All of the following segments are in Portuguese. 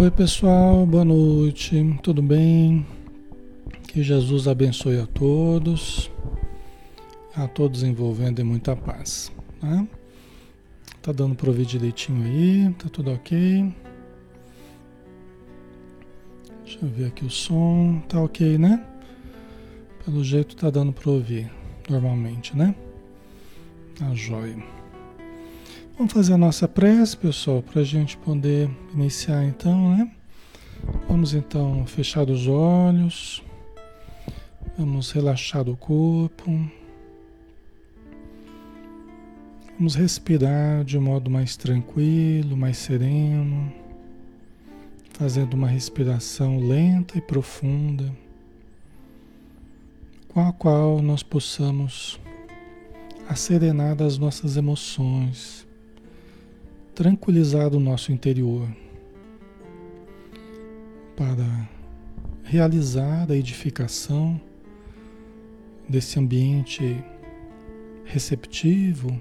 Oi, pessoal, boa noite, tudo bem? Que Jesus abençoe a todos, a todos envolvendo em muita paz, tá? Tá dando para ouvir direitinho aí, tá tudo ok? Deixa eu ver aqui o som, tá ok, né? Pelo jeito tá dando para ouvir normalmente, né? Tá jóia. Vamos fazer a nossa prece, pessoal, para a gente poder iniciar então, né? Vamos então fechar os olhos, vamos relaxar o corpo, vamos respirar de um modo mais tranquilo, mais sereno, fazendo uma respiração lenta e profunda, com a qual nós possamos acerenar as nossas emoções tranquilizar o nosso interior para realizar a edificação desse ambiente receptivo,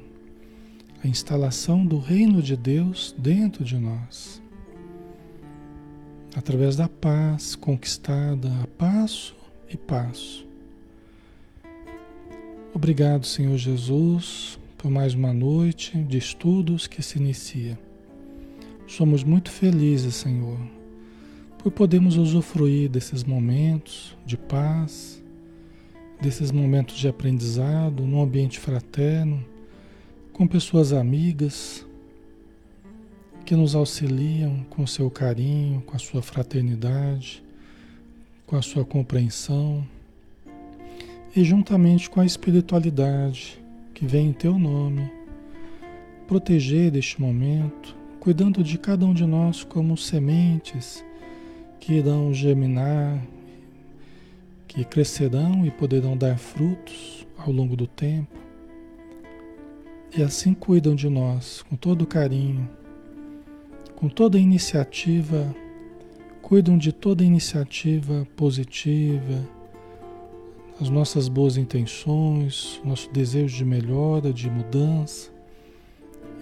a instalação do reino de Deus dentro de nós, através da paz conquistada a passo e passo. Obrigado, Senhor Jesus, por mais uma noite de estudos que se inicia. Somos muito felizes, Senhor, por podermos usufruir desses momentos de paz, desses momentos de aprendizado num ambiente fraterno, com pessoas amigas que nos auxiliam com seu carinho, com a sua fraternidade, com a sua compreensão e juntamente com a espiritualidade que vem em teu nome, proteger este momento, cuidando de cada um de nós como sementes que irão germinar, que crescerão e poderão dar frutos ao longo do tempo. E assim cuidam de nós com todo carinho, com toda iniciativa, cuidam de toda iniciativa positiva as nossas boas intenções, nosso desejo de melhora, de mudança,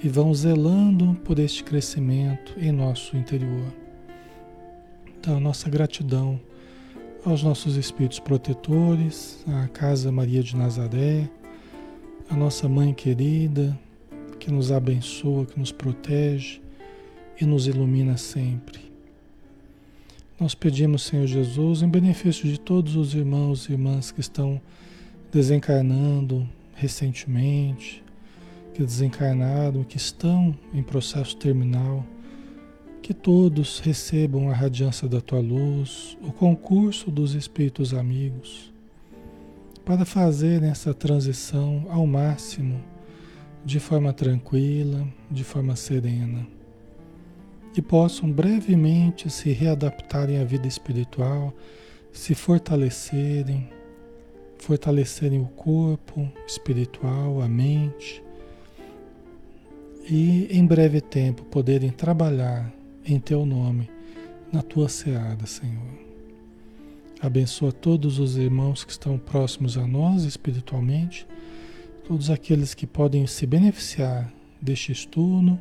e vão zelando por este crescimento em nosso interior. Então, nossa gratidão aos nossos espíritos protetores, à Casa Maria de Nazaré, a nossa Mãe querida, que nos abençoa, que nos protege e nos ilumina sempre. Nós pedimos, Senhor Jesus, em benefício de todos os irmãos e irmãs que estão desencarnando recentemente, que desencarnaram, que estão em processo terminal, que todos recebam a radiância da tua luz, o concurso dos espíritos amigos, para fazer essa transição ao máximo, de forma tranquila, de forma serena que possam brevemente se readaptarem à vida espiritual, se fortalecerem, fortalecerem o corpo espiritual, a mente, e em breve tempo poderem trabalhar em teu nome, na tua seara, Senhor. Abençoa todos os irmãos que estão próximos a nós espiritualmente, todos aqueles que podem se beneficiar deste estudo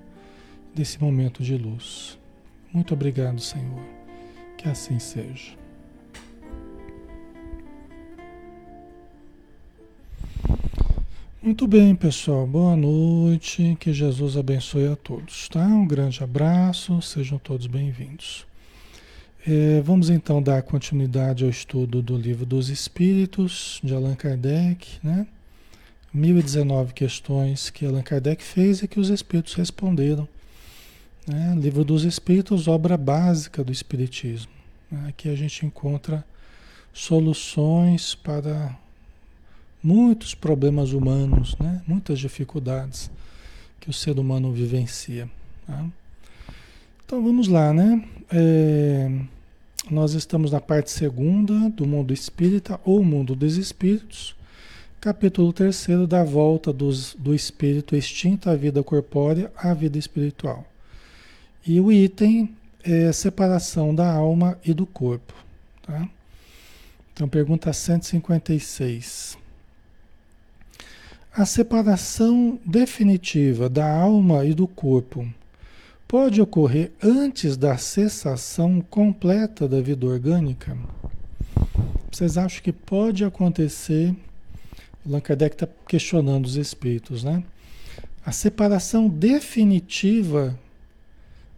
desse momento de luz. Muito obrigado, Senhor. Que assim seja. Muito bem, pessoal. Boa noite. Que Jesus abençoe a todos, tá? Um grande abraço. Sejam todos bem-vindos. É, vamos então dar continuidade ao estudo do Livro dos Espíritos de Allan Kardec, né? 1019 questões que Allan Kardec fez e que os Espíritos responderam né? Livro dos Espíritos, obra básica do Espiritismo. Né? Aqui a gente encontra soluções para muitos problemas humanos, né? muitas dificuldades que o ser humano vivencia. Tá? Então vamos lá, né? É, nós estamos na parte segunda do mundo espírita ou mundo dos espíritos, capítulo terceiro da volta dos, do espírito extinto à vida corpórea à vida espiritual. E o item é separação da alma e do corpo. Tá? Então, pergunta 156. A separação definitiva da alma e do corpo pode ocorrer antes da cessação completa da vida orgânica? Vocês acham que pode acontecer? Allan Kardec está questionando os espíritos, né? A separação definitiva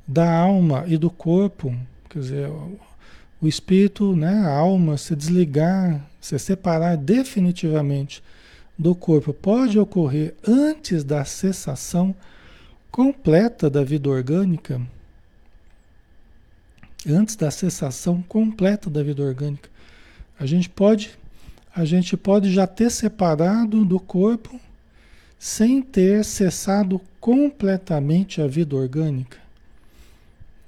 da alma e do corpo, quer dizer, o espírito, né, a alma se desligar, se separar definitivamente do corpo, pode ocorrer antes da cessação completa da vida orgânica, antes da cessação completa da vida orgânica. A gente pode a gente pode já ter separado do corpo sem ter cessado completamente a vida orgânica.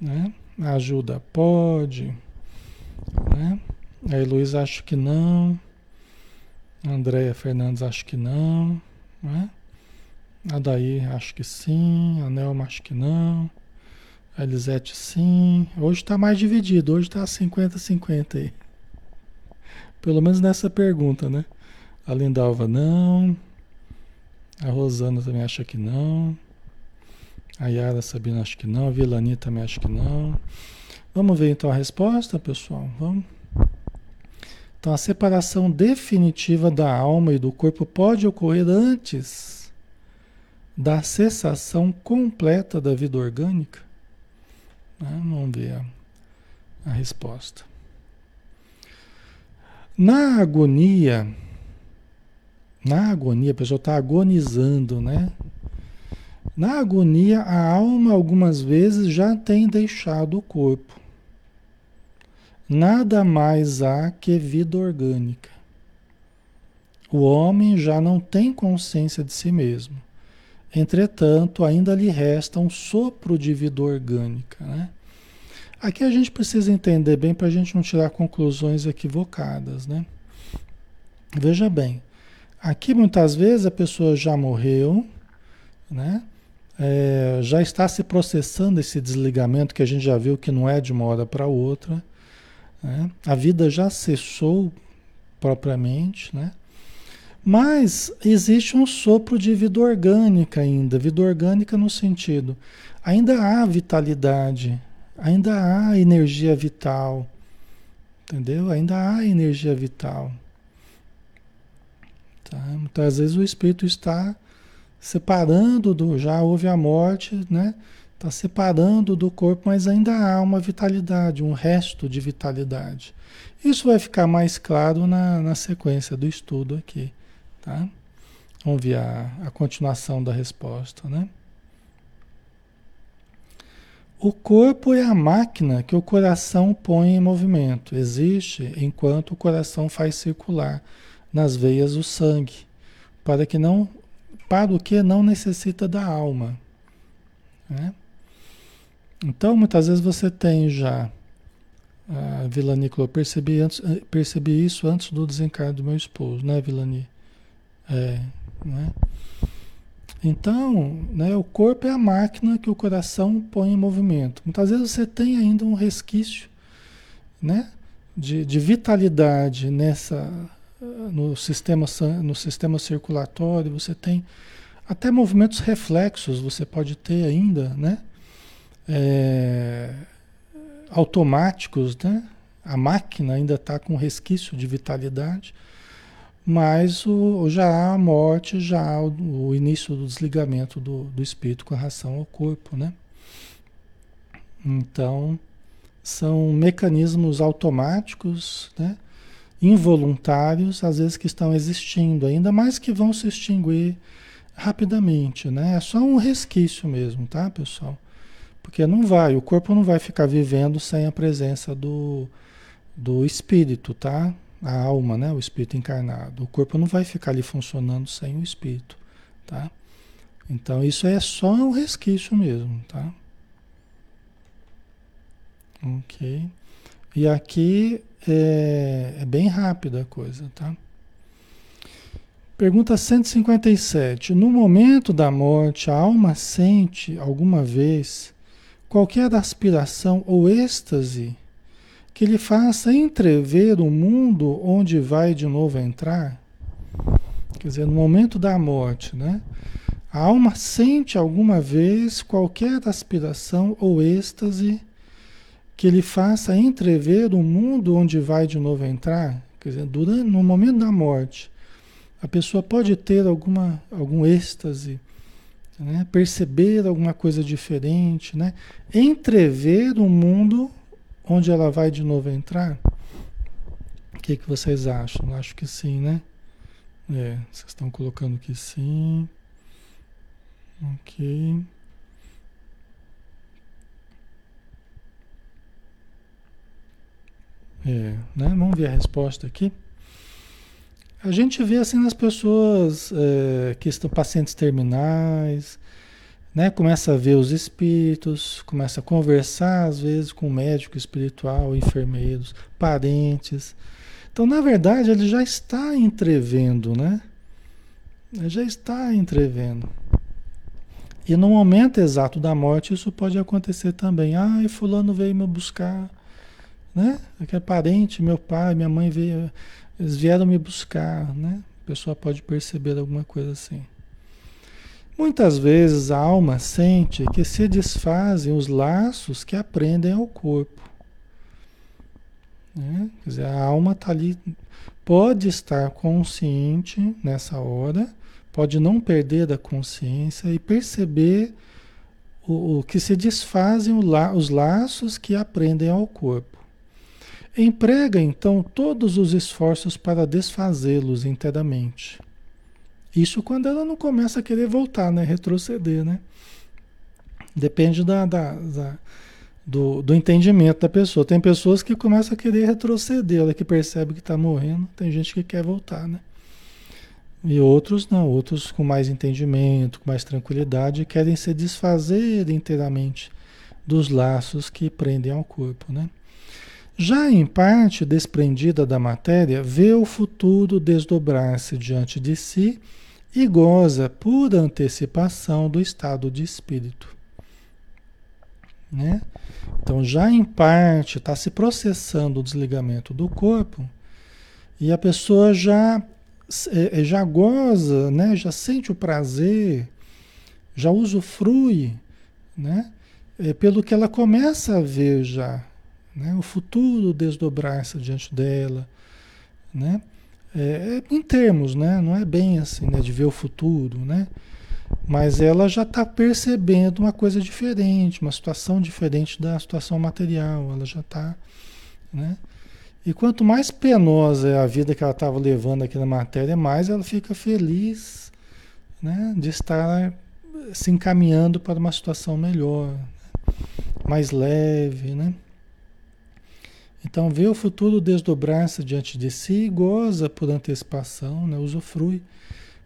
Né? A ajuda pode. Né? A Heloísa acho que não. A Andréia Fernandes acho que não. Né? A Daí acho que sim. A Nelma acho que não. A Elisete sim. Hoje está mais dividido. Hoje está 50-50 aí. Pelo menos nessa pergunta, né? A Lindalva não. A Rosana também acha que não. A Yara Sabina acha que não. A Vilani também acha que não. Vamos ver então a resposta, pessoal? Vamos. Então, a separação definitiva da alma e do corpo pode ocorrer antes da cessação completa da vida orgânica? Né? Vamos ver a, a resposta. Na agonia, na agonia, a pessoa está agonizando, né? Na agonia, a alma algumas vezes já tem deixado o corpo. Nada mais há que vida orgânica. O homem já não tem consciência de si mesmo. Entretanto, ainda lhe resta um sopro de vida orgânica. Né? Aqui a gente precisa entender bem para a gente não tirar conclusões equivocadas. Né? Veja bem, aqui muitas vezes a pessoa já morreu, né? É, já está se processando esse desligamento que a gente já viu que não é de uma hora para outra. Né? A vida já cessou propriamente, né? Mas existe um sopro de vida orgânica ainda, vida orgânica no sentido, ainda há vitalidade, ainda há energia vital, entendeu? Ainda há energia vital. Tá? Muitas vezes o espírito está separando do, já houve a morte, né? Está separando do corpo, mas ainda há uma vitalidade, um resto de vitalidade. Isso vai ficar mais claro na, na sequência do estudo aqui, tá? Vamos ver a, a continuação da resposta, né? O corpo é a máquina que o coração põe em movimento. Existe enquanto o coração faz circular nas veias o sangue, para que não para o que não necessita da alma. Né? Então, muitas vezes você tem já, a Vilani falou, percebi, antes, eh, percebi isso antes do desencarno do meu esposo, né, Vilani? É, né? Então, né, o corpo é a máquina que o coração põe em movimento. Muitas vezes você tem ainda um resquício né, de, de vitalidade nessa, no, sistema, no sistema circulatório, você tem até movimentos reflexos, você pode ter ainda, né? é, automáticos, né? A máquina ainda está com resquício de vitalidade, mas o, já há a morte, já há o, o início do desligamento do, do espírito com relação ao corpo, né? Então, são mecanismos automáticos, né? Involuntários, às vezes que estão existindo, ainda mais que vão se extinguir rapidamente, né? É só um resquício mesmo, tá, pessoal? Porque não vai, o corpo não vai ficar vivendo sem a presença do, do espírito, tá? A alma, né? O espírito encarnado. O corpo não vai ficar ali funcionando sem o espírito, tá? Então isso é só um resquício mesmo, tá? Ok. E aqui é, é bem rápida a coisa, tá? Pergunta 157. No momento da morte, a alma sente alguma vez qualquer aspiração ou êxtase que lhe faça entrever o mundo onde vai de novo entrar, quer dizer, no momento da morte, né? A alma sente alguma vez qualquer aspiração ou êxtase que lhe faça entrever o mundo onde vai de novo entrar? Quer dizer, durante, no momento da morte, a pessoa pode ter alguma, algum êxtase, né? perceber alguma coisa diferente, né? entrever o mundo onde ela vai de novo entrar? O que, que vocês acham? Acho que sim, né? É, vocês estão colocando que sim. Ok. É, né? Vamos ver a resposta aqui. A gente vê assim nas pessoas é, que estão pacientes terminais, né? Começa a ver os espíritos, começa a conversar às vezes com médico espiritual, enfermeiros, parentes. Então, na verdade, ele já está entrevendo, né? Ele já está entrevendo. E no momento exato da morte, isso pode acontecer também. Ah, fulano veio me buscar, né? Aquele parente, meu pai, minha mãe veio, eles vieram me buscar, né? A pessoa pode perceber alguma coisa assim. Muitas vezes a alma sente que se desfazem os laços que aprendem ao corpo. Né? Quer dizer, a alma está ali, pode estar consciente nessa hora, pode não perder da consciência e perceber o, o que se desfazem la, os laços que aprendem ao corpo. Emprega então todos os esforços para desfazê-los inteiramente. Isso quando ela não começa a querer voltar, né? retroceder. Né? Depende da, da, da do, do, entendimento da pessoa. Tem pessoas que começam a querer retroceder, ela que percebe que está morrendo. Tem gente que quer voltar, né? E outros não, outros com mais entendimento, com mais tranquilidade, querem se desfazer inteiramente dos laços que prendem ao corpo, né? Já em parte desprendida da matéria, vê o futuro desdobrar-se diante de si e goza por antecipação do estado de espírito. Né? Então, já em parte, está se processando o desligamento do corpo e a pessoa já é, é, já goza, né? já sente o prazer, já usufrui, né? É, pelo que ela começa a ver já, né? o futuro desdobrar-se diante dela, né? É, é, em termos, né? não é bem assim, né? de ver o futuro, né? mas ela já está percebendo uma coisa diferente, uma situação diferente da situação material, ela já está, né? E quanto mais penosa é a vida que ela estava levando aqui na matéria, mais ela fica feliz né, de estar se encaminhando para uma situação melhor, né, mais leve, né? Então vê o futuro desdobrar-se diante de si e goza por antecipação, né, usufrui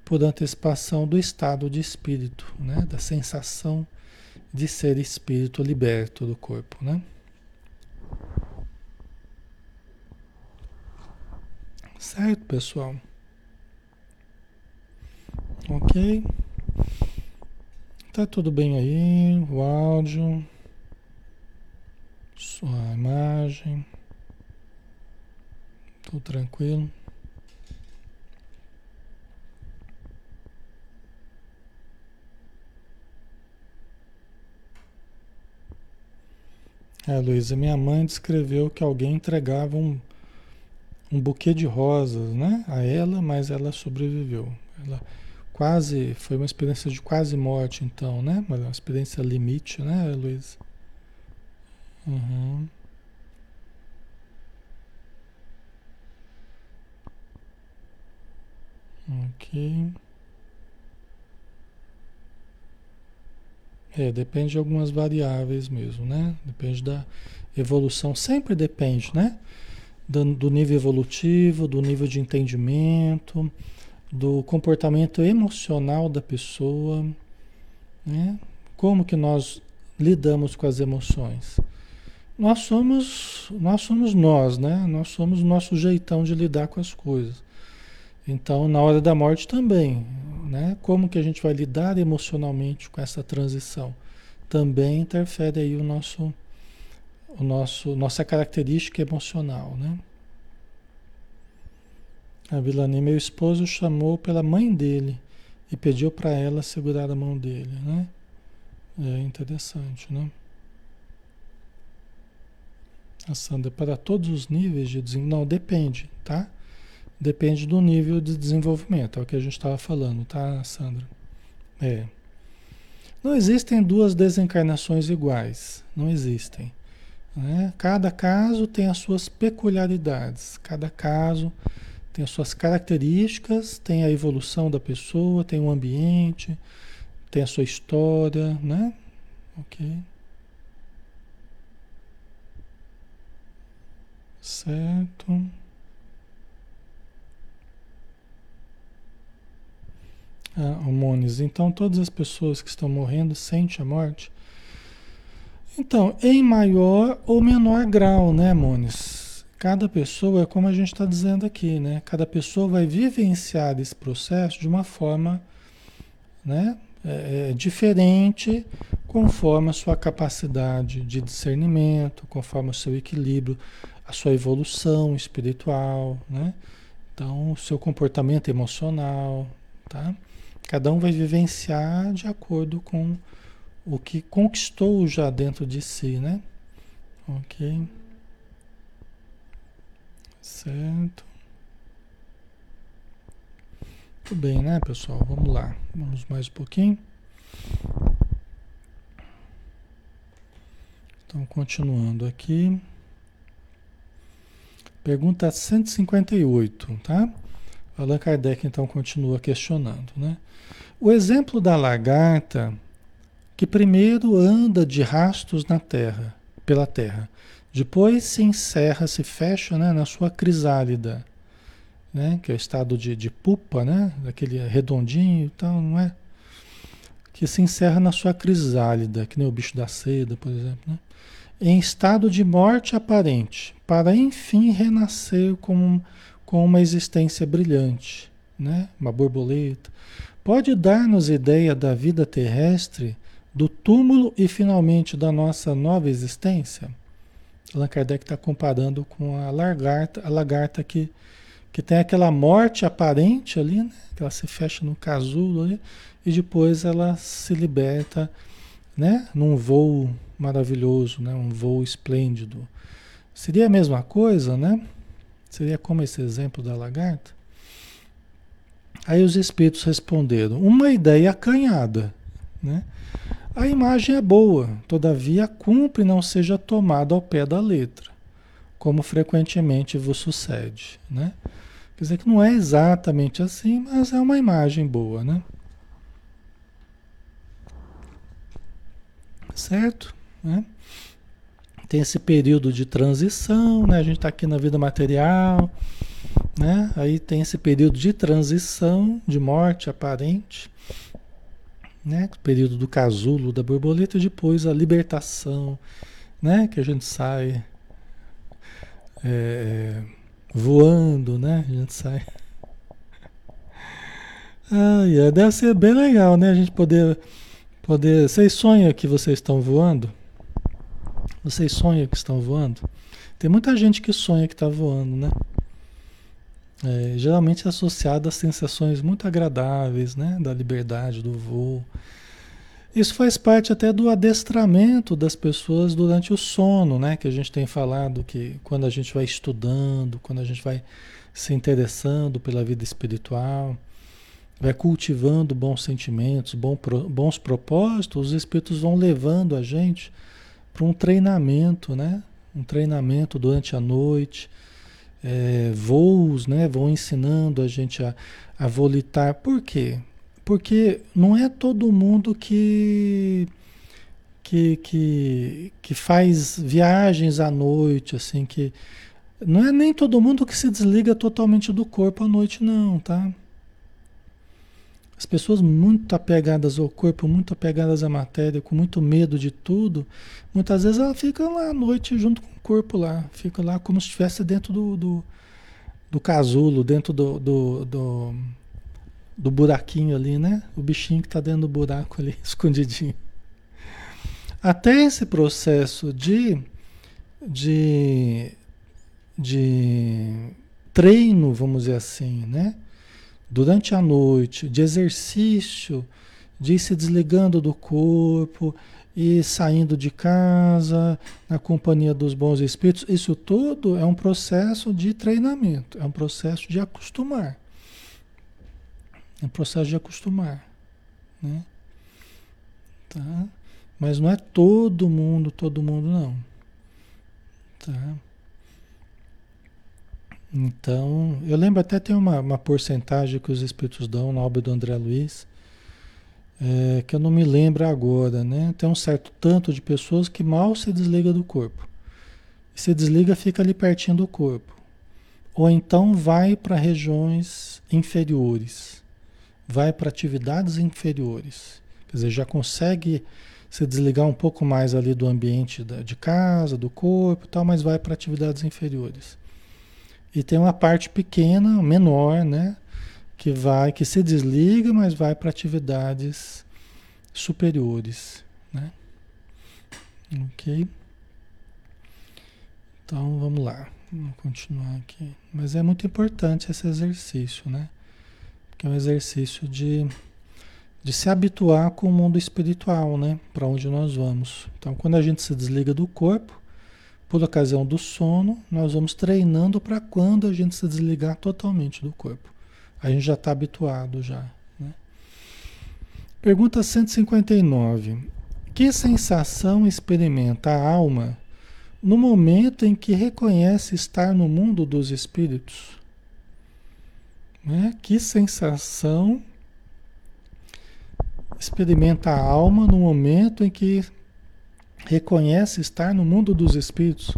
por antecipação do estado de espírito, né, da sensação de ser espírito liberto do corpo, né? Certo, pessoal? Ok? Tá tudo bem aí? O áudio, sua imagem, tudo tranquilo? É, Luísa, minha mãe descreveu que alguém entregava um um buquê de rosas, né? A ela, mas ela sobreviveu. Ela quase foi uma experiência de quase morte, então, né? Mas uma experiência limite, né, Luiz? Uhum. Ok. É, depende de algumas variáveis mesmo, né? Depende da evolução, sempre depende, né? do, do nível evolutivo, do nível de entendimento, do comportamento emocional da pessoa, né? Como que nós lidamos com as emoções? Nós somos, nós somos nós, né? Nós somos o nosso jeitão de lidar com as coisas. Então, na hora da morte também, né? Como que a gente vai lidar emocionalmente com essa transição? Também interfere aí o nosso o nosso, nossa característica emocional, né? A Vilani, meu esposo chamou pela mãe dele e pediu para ela segurar a mão dele, né? É interessante, né? A Sandra, para todos os níveis de desenvolvimento. Não, depende, tá? Depende do nível de desenvolvimento, é o que a gente estava falando, tá, Sandra? É. Não existem duas desencarnações iguais, não existem. Né? Cada caso tem as suas peculiaridades, cada caso tem as suas características, tem a evolução da pessoa, tem o ambiente, tem a sua história, né? Ok. Certo. Ah, Mones, então todas as pessoas que estão morrendo sentem a morte? Então, em maior ou menor grau, né, Mones? Cada pessoa, é como a gente está dizendo aqui, né? Cada pessoa vai vivenciar esse processo de uma forma né, é, é, diferente, conforme a sua capacidade de discernimento, conforme o seu equilíbrio, a sua evolução espiritual, né? Então, o seu comportamento emocional, tá? Cada um vai vivenciar de acordo com o que conquistou já dentro de si, né? Ok. Certo. Tudo bem, né, pessoal? Vamos lá. Vamos mais um pouquinho. Então, continuando aqui. Pergunta 158, tá? Allan Kardec então continua questionando, né? O exemplo da lagarta que primeiro anda de rastos na terra, pela terra, depois se encerra, se fecha né, na sua crisálida, né, que é o estado de, de pupa, né, daquele redondinho e tal, não é? Que se encerra na sua crisálida, que nem o bicho da seda, por exemplo, né? em estado de morte aparente, para enfim renascer com, com uma existência brilhante, né? uma borboleta. Pode dar-nos ideia da vida terrestre do túmulo e finalmente da nossa nova existência? Allan Kardec está comparando com a lagarta, a lagarta que, que tem aquela morte aparente ali, né? que ela se fecha no casulo ali, e depois ela se liberta né? num voo maravilhoso, né? um voo esplêndido. Seria a mesma coisa, né? Seria como esse exemplo da lagarta? Aí os espíritos responderam: uma ideia acanhada, né? A imagem é boa, todavia cumpre não seja tomada ao pé da letra, como frequentemente vos sucede, né? Quer dizer que não é exatamente assim, mas é uma imagem boa, né? Certo? Né? Tem esse período de transição, né? A gente está aqui na vida material, né? Aí tem esse período de transição, de morte aparente, né? O período do casulo da borboleta, e depois a libertação, né? Que a gente sai é, voando, né? A gente sai. Ah, deve ser bem legal, né? A gente poder, poder. Vocês sonham que vocês estão voando? Vocês sonham que estão voando? Tem muita gente que sonha que está voando, né? É, geralmente associado a sensações muito agradáveis, né? Da liberdade, do voo. Isso faz parte até do adestramento das pessoas durante o sono, né? Que a gente tem falado que quando a gente vai estudando, quando a gente vai se interessando pela vida espiritual, vai cultivando bons sentimentos, bons propósitos, os espíritos vão levando a gente para um treinamento, né? Um treinamento durante a noite é, voos, né? Vão ensinando a gente a, a volitar. Por quê? Porque não é todo mundo que, que, que, que faz viagens à noite, assim, que. Não é nem todo mundo que se desliga totalmente do corpo à noite, não, tá? As pessoas muito apegadas ao corpo, muito apegadas à matéria, com muito medo de tudo, muitas vezes ela fica lá à noite junto com o corpo lá, fica lá como se estivesse dentro do, do, do casulo, dentro do, do, do, do buraquinho ali, né? O bichinho que está dentro do buraco ali, escondidinho. Até esse processo de, de, de treino, vamos dizer assim, né? Durante a noite, de exercício, de ir se desligando do corpo e saindo de casa, na companhia dos bons espíritos, isso tudo é um processo de treinamento, é um processo de acostumar. É um processo de acostumar. Né? Tá? Mas não é todo mundo, todo mundo não. Tá? Então, eu lembro até tem uma, uma porcentagem que os espíritos dão na obra do André Luiz, é, que eu não me lembro agora, né? Tem um certo tanto de pessoas que mal se desliga do corpo. E se desliga, fica ali pertinho do corpo. Ou então vai para regiões inferiores, vai para atividades inferiores. Quer dizer, já consegue se desligar um pouco mais ali do ambiente de casa, do corpo, tal, mas vai para atividades inferiores. E tem uma parte pequena, menor, né? Que vai, que se desliga, mas vai para atividades superiores, né? Ok? Então vamos lá, vamos continuar aqui. Mas é muito importante esse exercício, né? Porque é um exercício de, de se habituar com o mundo espiritual, né? Para onde nós vamos. Então, quando a gente se desliga do corpo, por ocasião do sono, nós vamos treinando para quando a gente se desligar totalmente do corpo. A gente já está habituado já. Né? Pergunta 159. Que sensação experimenta a alma no momento em que reconhece estar no mundo dos espíritos? Né? Que sensação experimenta a alma no momento em que reconhece estar no mundo dos espíritos.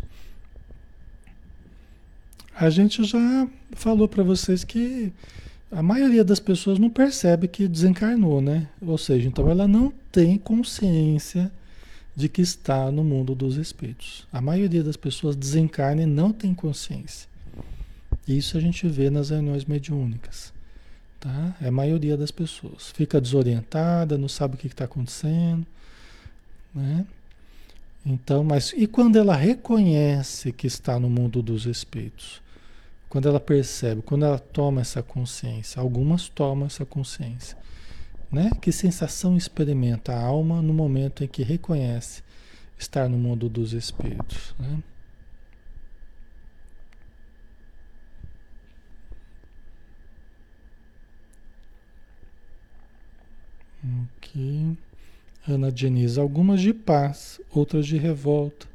A gente já falou para vocês que a maioria das pessoas não percebe que desencarnou, né? Ou seja, então ela não tem consciência de que está no mundo dos espíritos. A maioria das pessoas desencarna e não tem consciência. Isso a gente vê nas reuniões mediúnicas. Tá? É a maioria das pessoas. Fica desorientada, não sabe o que está acontecendo. Né? Então, mas e quando ela reconhece que está no mundo dos espíritos? Quando ela percebe, quando ela toma essa consciência, algumas tomam essa consciência, né? Que sensação experimenta a alma no momento em que reconhece estar no mundo dos espíritos, né? Ok. Ana Diniz, algumas de paz, outras de revolta.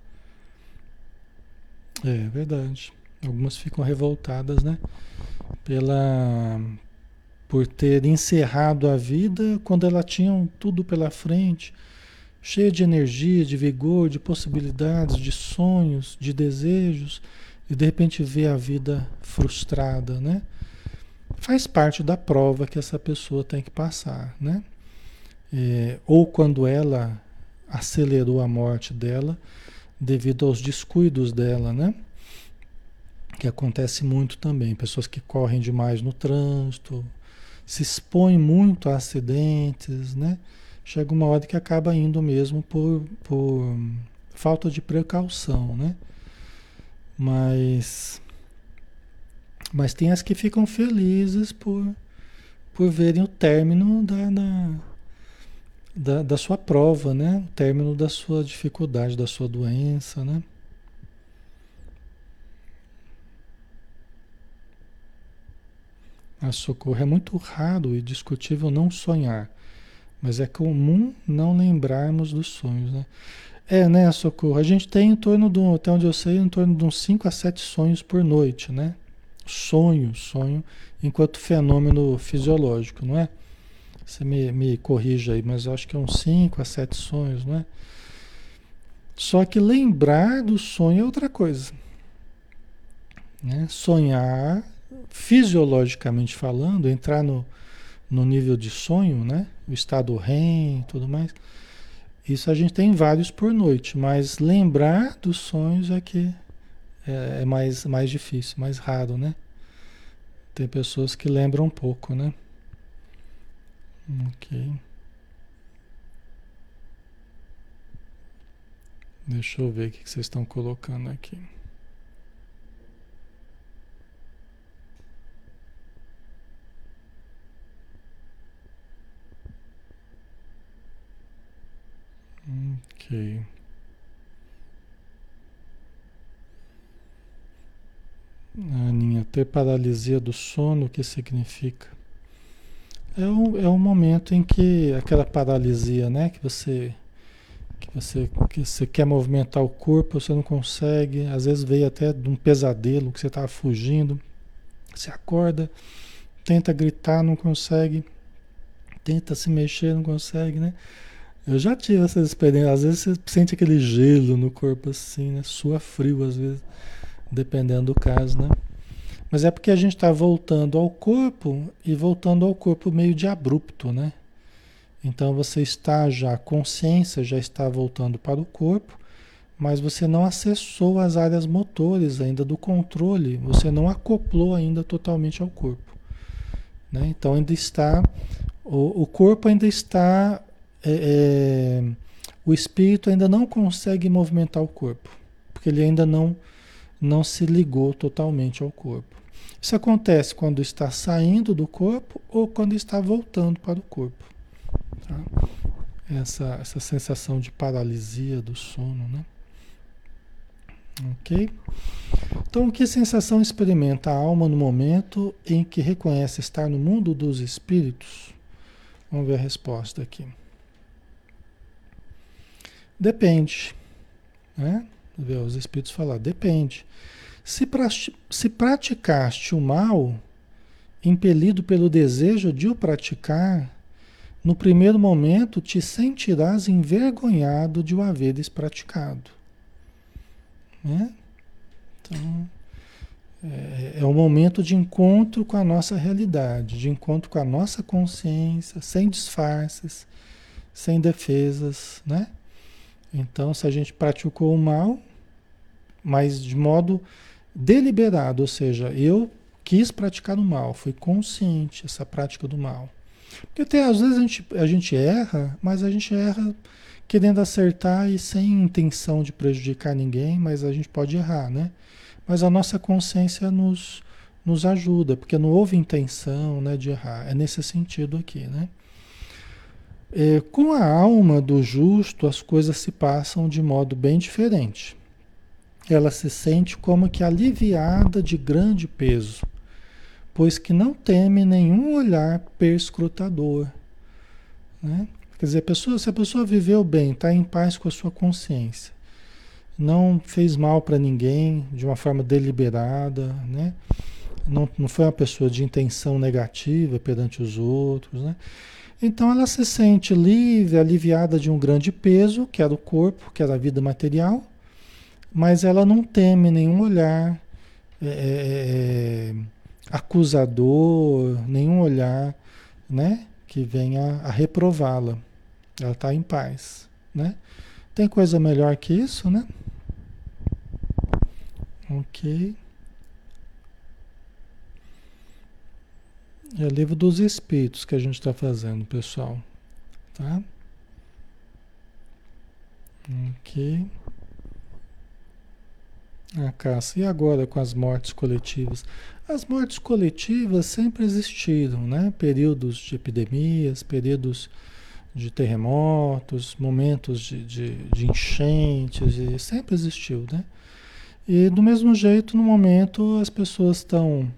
É verdade. Algumas ficam revoltadas, né? Pela por ter encerrado a vida quando ela tinha tudo pela frente, cheia de energia, de vigor, de possibilidades, de sonhos, de desejos, e de repente vê a vida frustrada, né? Faz parte da prova que essa pessoa tem que passar, né? É, ou quando ela acelerou a morte dela devido aos descuidos dela, né? Que acontece muito também, pessoas que correm demais no trânsito, se expõem muito a acidentes, né? Chega uma hora que acaba indo mesmo por, por falta de precaução, né? Mas, mas tem as que ficam felizes por, por verem o término da, da da, da sua prova, né? O término da sua dificuldade, da sua doença, né? A socorro é muito raro e discutível não sonhar, mas é comum não lembrarmos dos sonhos, né? É, né, socorro? A gente tem em torno do, até onde eu sei, em torno de uns 5 a 7 sonhos por noite, né? Sonho, sonho, enquanto fenômeno fisiológico, não é? Você me, me corrija aí, mas eu acho que é uns 5 a 7 sonhos, não é? Só que lembrar do sonho é outra coisa. Né? Sonhar, fisiologicamente falando, entrar no, no nível de sonho, né? o estado REM e tudo mais, isso a gente tem vários por noite, mas lembrar dos sonhos é que é, é mais, mais difícil, mais raro, né? Tem pessoas que lembram um pouco, né? Ok. Deixa eu ver o que vocês estão colocando aqui. Ok. Ah, Aninha, ter paralisia do sono, o que significa? É um, é um momento em que aquela paralisia, né? Que você, que você, que você quer movimentar o corpo, você não consegue. Às vezes veio até de um pesadelo que você estava fugindo. Você acorda, tenta gritar, não consegue. Tenta se mexer, não consegue, né? Eu já tive essas experiências. Às vezes você sente aquele gelo no corpo assim, né? Sua frio às vezes dependendo do caso, né? Mas é porque a gente está voltando ao corpo e voltando ao corpo meio de abrupto, né? Então você está já, a consciência já está voltando para o corpo, mas você não acessou as áreas motores ainda do controle, você não acoplou ainda totalmente ao corpo. Né? Então ainda está, o, o corpo ainda está, é, é, o espírito ainda não consegue movimentar o corpo, porque ele ainda não não se ligou totalmente ao corpo. Isso acontece quando está saindo do corpo ou quando está voltando para o corpo. Tá? Essa, essa sensação de paralisia do sono, né? Ok? Então, que sensação experimenta a alma no momento em que reconhece estar no mundo dos espíritos? Vamos ver a resposta aqui. Depende. Né? Ver os espíritos falar, depende. Se, se praticaste o mal, impelido pelo desejo de o praticar, no primeiro momento te sentirás envergonhado de o haveres praticado. Né? Então, é, é o momento de encontro com a nossa realidade, de encontro com a nossa consciência, sem disfarces, sem defesas, né? Então, se a gente praticou o mal, mas de modo deliberado, ou seja, eu quis praticar o mal, fui consciente essa prática do mal. Porque até às vezes a gente, a gente erra, mas a gente erra querendo acertar e sem intenção de prejudicar ninguém, mas a gente pode errar, né? Mas a nossa consciência nos, nos ajuda, porque não houve intenção né, de errar. É nesse sentido aqui, né? É, com a alma do justo, as coisas se passam de modo bem diferente ela se sente como que aliviada de grande peso, pois que não teme nenhum olhar perscrutador. Né? Quer dizer, a pessoa, se a pessoa viveu bem, está em paz com a sua consciência, não fez mal para ninguém de uma forma deliberada, né? não, não foi uma pessoa de intenção negativa perante os outros, né? Então ela se sente livre, aliviada de um grande peso, que era o corpo, que era a vida material, mas ela não teme nenhum olhar é, é, é, acusador, nenhum olhar né, que venha a reprová-la. Ela está em paz. Né? Tem coisa melhor que isso, né? Ok. É livro dos Espíritos que a gente está fazendo, pessoal. Tá? Ok. Ah, Cássia, e agora com as mortes coletivas? As mortes coletivas sempre existiram, né? Períodos de epidemias, períodos de terremotos, momentos de, de, de enchentes, sempre existiu, né? E do mesmo jeito, no momento, as pessoas estão,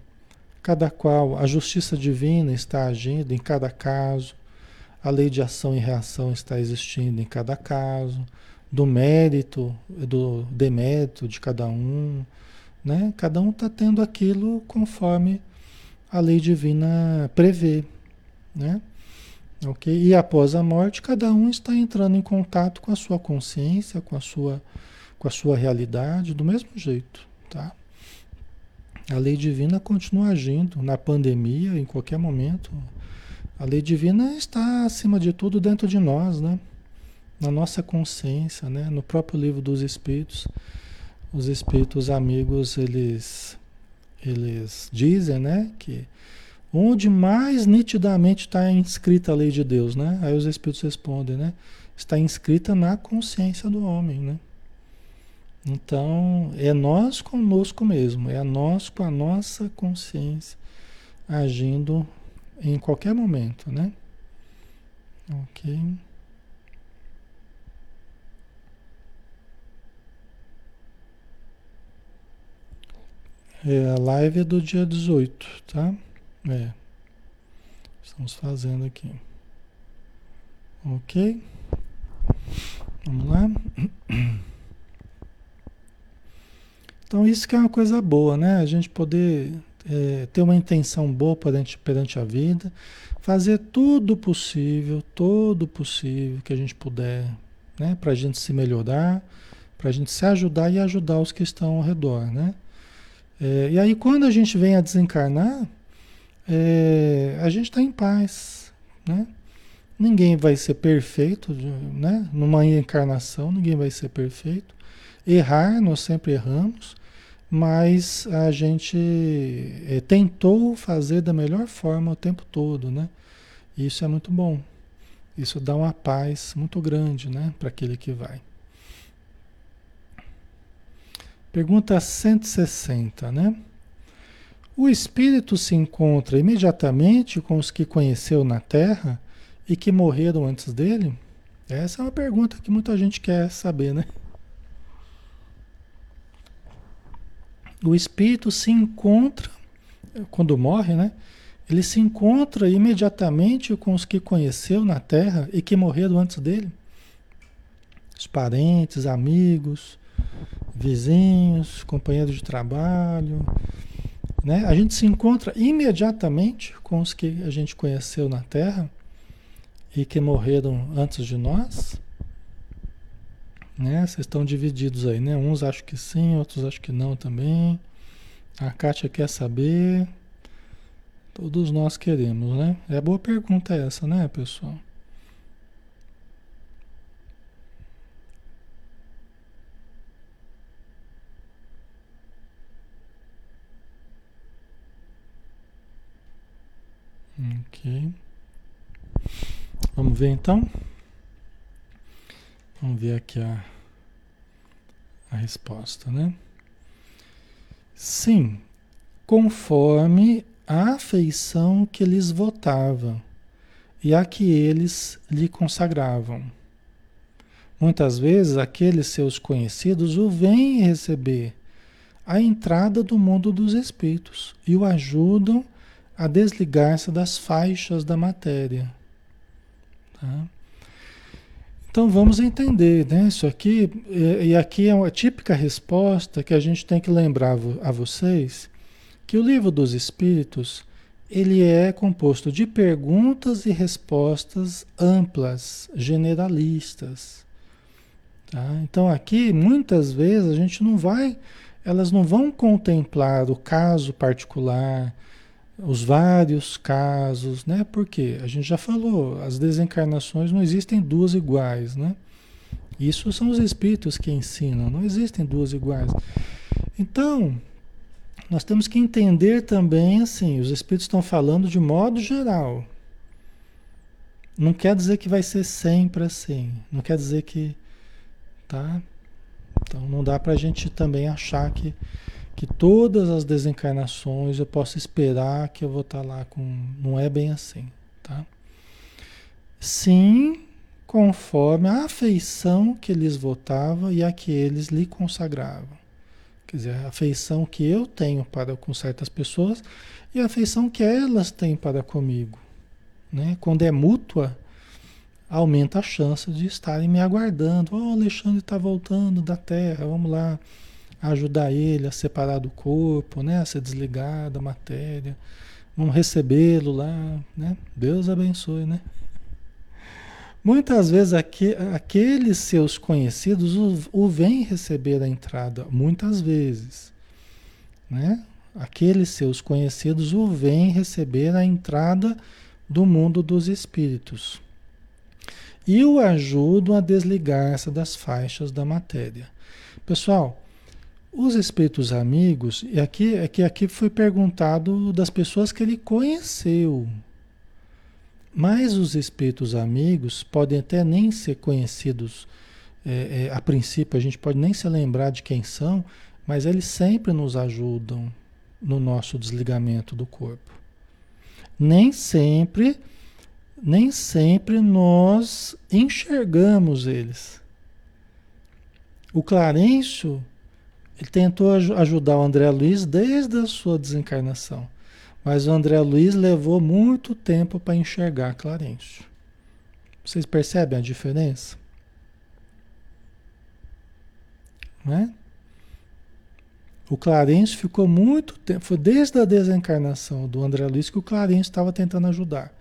cada qual, a justiça divina está agindo em cada caso, a lei de ação e reação está existindo em cada caso, do mérito, do demérito de cada um, né? Cada um está tendo aquilo conforme a lei divina prevê, né? Ok? E após a morte, cada um está entrando em contato com a sua consciência, com a sua, com a sua realidade, do mesmo jeito, tá? A lei divina continua agindo na pandemia, em qualquer momento. A lei divina está acima de tudo dentro de nós, né? Na nossa consciência, né? no próprio livro dos Espíritos, os Espíritos amigos, eles, eles dizem né? que onde mais nitidamente está inscrita a lei de Deus, né? Aí os Espíritos respondem, né? Está inscrita na consciência do homem, né? Então, é nós conosco mesmo, é nós com a nossa consciência agindo em qualquer momento, né? Ok. É, a live é do dia 18, tá? É. Estamos fazendo aqui. Ok? Vamos lá? Então isso que é uma coisa boa, né? A gente poder é, ter uma intenção boa perante, perante a vida, fazer tudo possível, todo possível que a gente puder, né? Para a gente se melhorar, para a gente se ajudar e ajudar os que estão ao redor, né? É, e aí quando a gente vem a desencarnar, é, a gente está em paz, né? Ninguém vai ser perfeito, né? Numa encarnação, ninguém vai ser perfeito. Errar, nós sempre erramos, mas a gente é, tentou fazer da melhor forma o tempo todo, né? Isso é muito bom. Isso dá uma paz muito grande, né, para aquele que vai. Pergunta 160, né? O espírito se encontra imediatamente com os que conheceu na Terra e que morreram antes dele? Essa é uma pergunta que muita gente quer saber, né? O espírito se encontra, quando morre, né? Ele se encontra imediatamente com os que conheceu na Terra e que morreram antes dele? Os parentes, amigos, vizinhos, companheiros de trabalho. Né? A gente se encontra imediatamente com os que a gente conheceu na Terra e que morreram antes de nós. Né? Vocês estão divididos aí, né? Uns acham que sim, outros acham que não também. A Kátia quer saber. Todos nós queremos, né? É boa pergunta essa, né, pessoal? Ok. Vamos ver então? Vamos ver aqui a, a resposta, né? Sim, conforme a afeição que lhes votava e a que eles lhe consagravam. Muitas vezes aqueles seus conhecidos o vêm receber à entrada do mundo dos espíritos e o ajudam a desligar-se das faixas da matéria. Tá? Então vamos entender, né? Isso aqui, e aqui é uma típica resposta que a gente tem que lembrar a vocês, que o livro dos Espíritos, ele é composto de perguntas e respostas amplas, generalistas. Tá? Então aqui, muitas vezes, a gente não vai, elas não vão contemplar o caso particular, os vários casos, né? Porque a gente já falou, as desencarnações não existem duas iguais, né? Isso são os espíritos que ensinam, não existem duas iguais. Então, nós temos que entender também assim, os espíritos estão falando de modo geral. Não quer dizer que vai ser sempre assim, não quer dizer que, tá? Então não dá para a gente também achar que que todas as desencarnações eu posso esperar que eu vou estar tá lá com. Não é bem assim, tá? Sim, conforme a afeição que lhes votava e a que eles lhe consagravam. Quer dizer, a afeição que eu tenho para com certas pessoas e a afeição que elas têm para comigo. Né? Quando é mútua, aumenta a chance de estarem me aguardando. Oh, Alexandre está voltando da Terra, vamos lá ajudar ele a separar do corpo, né? A se desligar da matéria. Vamos recebê-lo lá, né? Deus abençoe, né? Muitas vezes aqu aqueles seus conhecidos o, o vêm receber a entrada, muitas vezes, né? Aqueles seus conhecidos o vêm receber a entrada do mundo dos espíritos e o ajudam a desligar-se das faixas da matéria. Pessoal, os espíritos amigos, e aqui é que aqui foi perguntado das pessoas que ele conheceu. Mas os espíritos amigos podem até nem ser conhecidos é, é, a princípio, a gente pode nem se lembrar de quem são, mas eles sempre nos ajudam no nosso desligamento do corpo. Nem sempre, nem sempre nós enxergamos eles. O Clarencio Ele tentou ajudar o André Luiz desde a sua desencarnação. Mas o André Luiz levou muito tempo para enxergar Clarencio. Vocês percebem a diferença? Não é? O Clarence ficou muito tempo, foi desde a desencarnação do André Luiz que o Clarence estava tentando ajudar.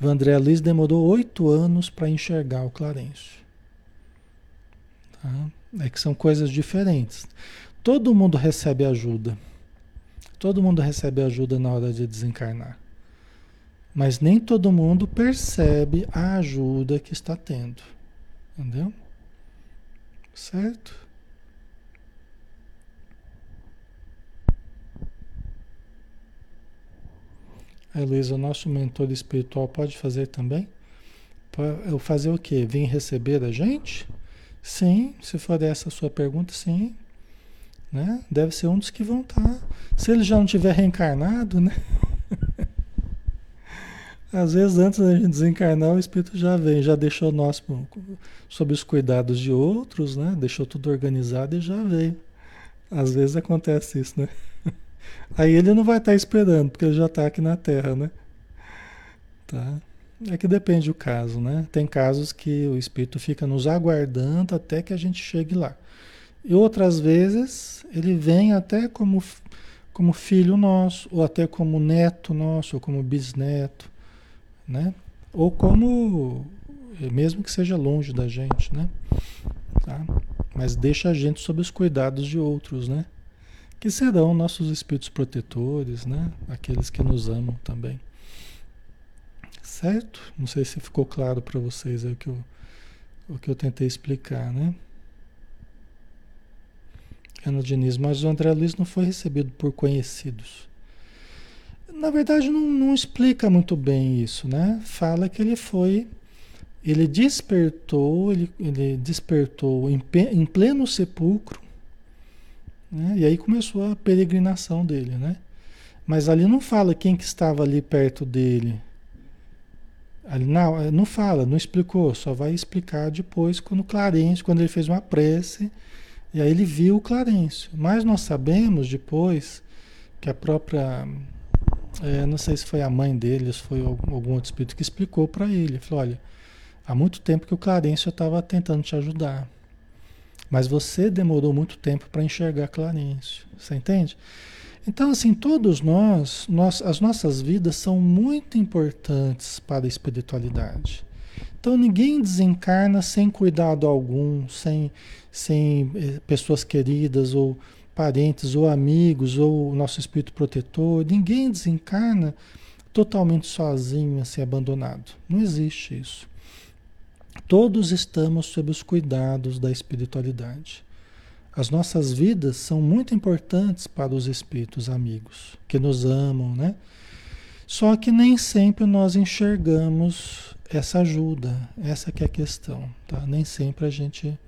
O André Luiz demorou oito anos para enxergar o Clarence. Tá? É que são coisas diferentes. Todo mundo recebe ajuda. Todo mundo recebe ajuda na hora de desencarnar. Mas nem todo mundo percebe a ajuda que está tendo. Entendeu? Certo? Luiz, o nosso mentor espiritual pode fazer também? Eu fazer o quê? Vem receber a gente? Sim, se for essa a sua pergunta, sim. Né? Deve ser um dos que vão estar. Tá. Se ele já não tiver reencarnado, né? Às vezes, antes da gente desencarnar, o espírito já vem, já deixou nós sob os cuidados de outros, né? Deixou tudo organizado e já veio. Às vezes acontece isso, né? Aí ele não vai estar esperando, porque ele já está aqui na Terra, né? Tá? É que depende do caso, né? Tem casos que o espírito fica nos aguardando até que a gente chegue lá. E outras vezes ele vem até como, como filho nosso, ou até como neto nosso, ou como bisneto, né? Ou como, mesmo que seja longe da gente, né? Tá? Mas deixa a gente sob os cuidados de outros, né? que serão nossos espíritos protetores, né? Aqueles que nos amam também. Certo? Não sei se ficou claro para vocês o que, eu, o que eu tentei explicar, né? Ana Diniz, mas o André Luiz não foi recebido por conhecidos. Na verdade, não, não explica muito bem isso, né? Fala que ele foi, ele despertou, ele, ele despertou em, em pleno sepulcro, né? E aí começou a peregrinação dele, né? Mas ali não fala quem que estava ali perto dele. Não, não fala, não explicou, só vai explicar depois quando Clarence, quando ele fez uma prece, e aí ele viu o Clarence. Mas nós sabemos depois que a própria, é, não sei se foi a mãe dele, se foi algum outro espírito que explicou para ele, falou, olha, há muito tempo que o Clarence estava tentando te ajudar. Mas você demorou muito tempo para enxergar Clarencio. Você entende? Então, assim, todos nós, nós, as nossas vidas são muito importantes para a espiritualidade. Então, ninguém desencarna sem cuidado algum, sem, sem eh, pessoas queridas, ou parentes, ou amigos, ou nosso espírito protetor. Ninguém desencarna totalmente sozinho, assim, abandonado. Não existe isso. Todos estamos sob os cuidados da espiritualidade. As nossas vidas são muito importantes para os espíritos amigos que nos amam, né? Só que nem sempre nós enxergamos essa ajuda, essa que é a questão, tá? Nem sempre a gente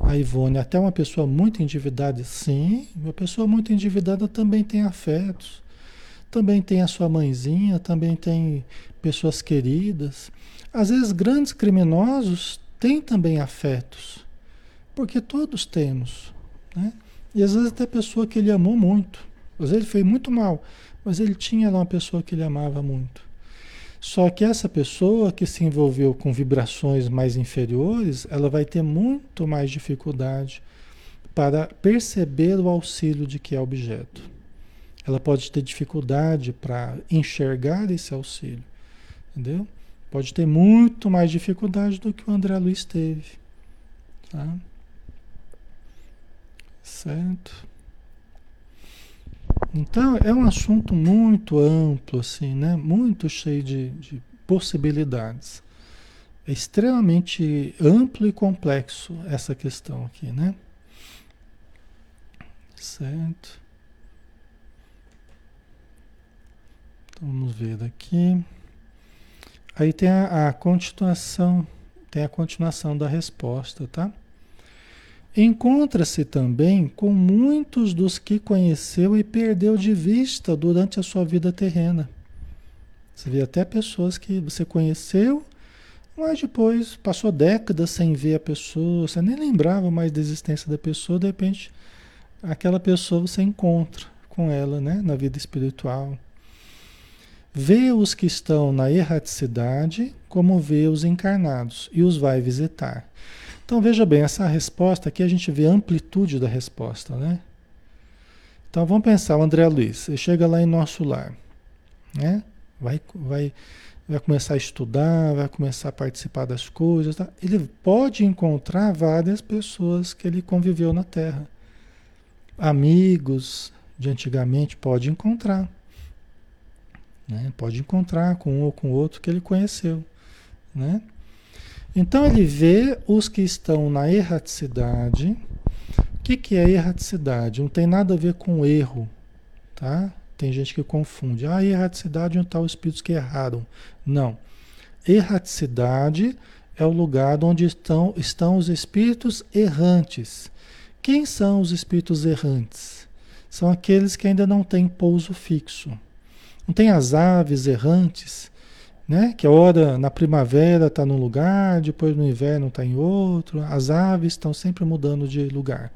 a Ivone, até uma pessoa muito endividada, sim, uma pessoa muito endividada também tem afetos, também tem a sua mãezinha, também tem pessoas queridas. Às vezes, grandes criminosos têm também afetos, porque todos temos. Né? E às vezes, até pessoa que ele amou muito. Às vezes, ele fez muito mal, mas ele tinha lá uma pessoa que ele amava muito. Só que essa pessoa que se envolveu com vibrações mais inferiores, ela vai ter muito mais dificuldade para perceber o auxílio de que é objeto. Ela pode ter dificuldade para enxergar esse auxílio, entendeu? pode ter muito mais dificuldade do que o André Luiz teve. Tá? Certo? Então, é um assunto muito amplo, assim, né? Muito cheio de, de possibilidades. É extremamente amplo e complexo essa questão aqui, né? Certo? Então, vamos ver aqui. Aí tem a, a continuação, tem a continuação da resposta, tá? Encontra-se também com muitos dos que conheceu e perdeu de vista durante a sua vida terrena. Você vê até pessoas que você conheceu, mas depois passou décadas sem ver a pessoa, você nem lembrava mais da existência da pessoa, de repente aquela pessoa você encontra com ela, né, na vida espiritual. Vê os que estão na erraticidade como vê os encarnados e os vai visitar. Então veja bem, essa resposta aqui a gente vê a amplitude da resposta, né? Então vamos pensar, o André Luiz, você chega lá em nosso lar, né? Vai, vai, vai começar a estudar, vai começar a participar das coisas. Tá? Ele pode encontrar várias pessoas que ele conviveu na Terra. Amigos de antigamente, pode encontrar. Né? Pode encontrar com um ou com outro que ele conheceu. Né? Então ele vê os que estão na erraticidade. O que, que é erraticidade? Não tem nada a ver com erro, tá? Tem gente que confunde. Ah, erraticidade estão tá os espíritos que erraram. Não. Erraticidade é o lugar onde estão, estão os espíritos errantes. Quem são os espíritos errantes? São aqueles que ainda não têm pouso fixo. Não tem as aves errantes, né? Que a hora na primavera está num lugar, depois no inverno está em outro. As aves estão sempre mudando de lugar.